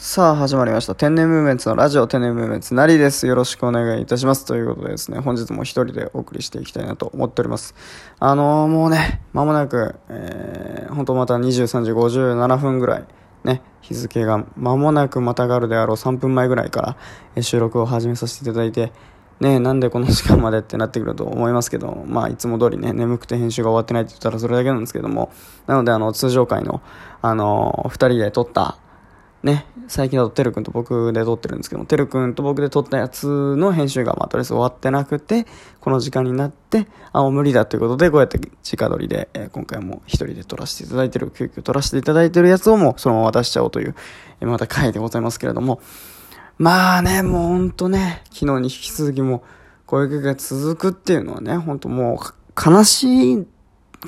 さあ始まりました。天然ムーメンツのラジオ天然ムーメンツなりです。よろしくお願いいたします。ということでですね本日も一人でお送りしていきたいなと思っております。あのー、もうね間もなく、えー、本当また23時57分ぐらいね日付が間もなくまたがるであろう3分前ぐらいから、え収録を始めさせていただいてねなんでこの時間までってなってくると思いますけど、まあ、いつも通りね、眠くて編集が終わってないって言ったらそれだけなんですけども、なので、あの、通常回の、あの、二人で撮った、ね、最近だとてるくんと僕で撮ってるんですけども、てるくんと僕で撮ったやつの編集が、まあ、とりあえず終わってなくて、この時間になって、あ、もう無理だということで、こうやって直撮りで、えー、今回も一人で撮らせていただいてる、急遽撮らせていただいてるやつをもうそのまま渡しちゃおうという、えー、また回でございますけれども、まあね、もうほんとね、昨日に引き続きも、こういう曲が続くっていうのはね、ほんともう、悲しい、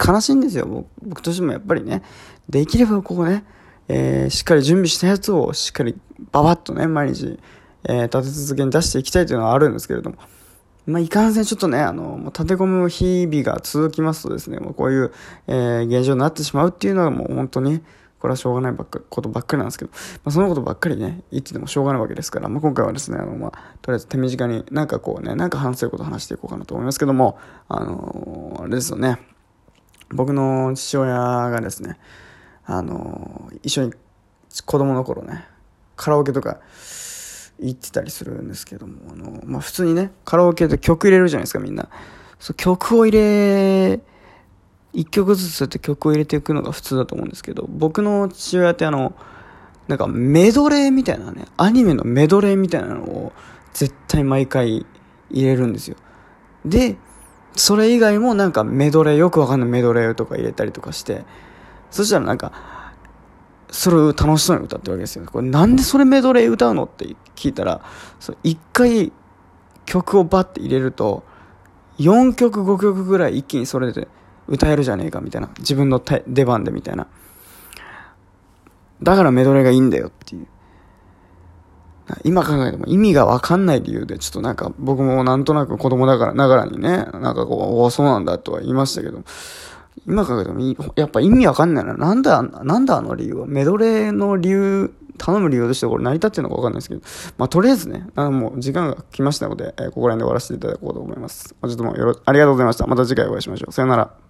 悲しいんですよ、僕としてもやっぱりね。できればここね、えー、しっかり準備したやつをしっかりババッとね、毎日、えー、立て続けに出していきたいというのはあるんですけれども、まあ、いかんせんちょっとね、あの、立て込む日々が続きますとですね、もうこういう、えー、現状になってしまうっていうのはもう本当に、これはしょうがないばっかことばっかりなんですけど、まあ、そのことばっかりね、言っててもしょうがないわけですから、まあ、今回はですね、あの、まあ、とりあえず手短になんかこうね、なんか話せること話していこうかなと思いますけども、あのー、あれですよね、僕の父親がですね、あの一緒に子供の頃ねカラオケとか行ってたりするんですけどもあの、まあ、普通にねカラオケで曲入れるじゃないですかみんな。そう曲を入れ1曲ずつって曲を入れていくのが普通だと思うんですけど僕の父親ってあのなんかメドレーみたいなねアニメのメドレーみたいなのを絶対毎回入れるんですよ。でそれ以外もなんかメドレーよくわかんないメドレーとか入れたりとかしてそしたらなんか、それを楽しそうに歌ってるわけですよ。これなんでそれメドレー歌うのって聞いたら、一回曲をバッて入れると、4曲5曲ぐらい一気にそれで歌えるじゃねえかみたいな。自分の出番でみたいな。だからメドレーがいいんだよっていう。今考えても意味がわかんない理由で、ちょっとなんか僕もなんとなく子供だから、ながらにね、なんかこう、おそうなんだとは言いましたけど、今考えてもやっぱ意味わかんないな。なんだ、なんだあの理由は？メドレーの理由、頼む理由としてこれ成り立ってるのかわかんないですけど、まあとりあえずね、あのもう時間が来ましたので、えー、ここら辺で終わらせていただこうと思います。ちょっともうよろ、ありがとうございました。また次回お会いしましょう。さよなら。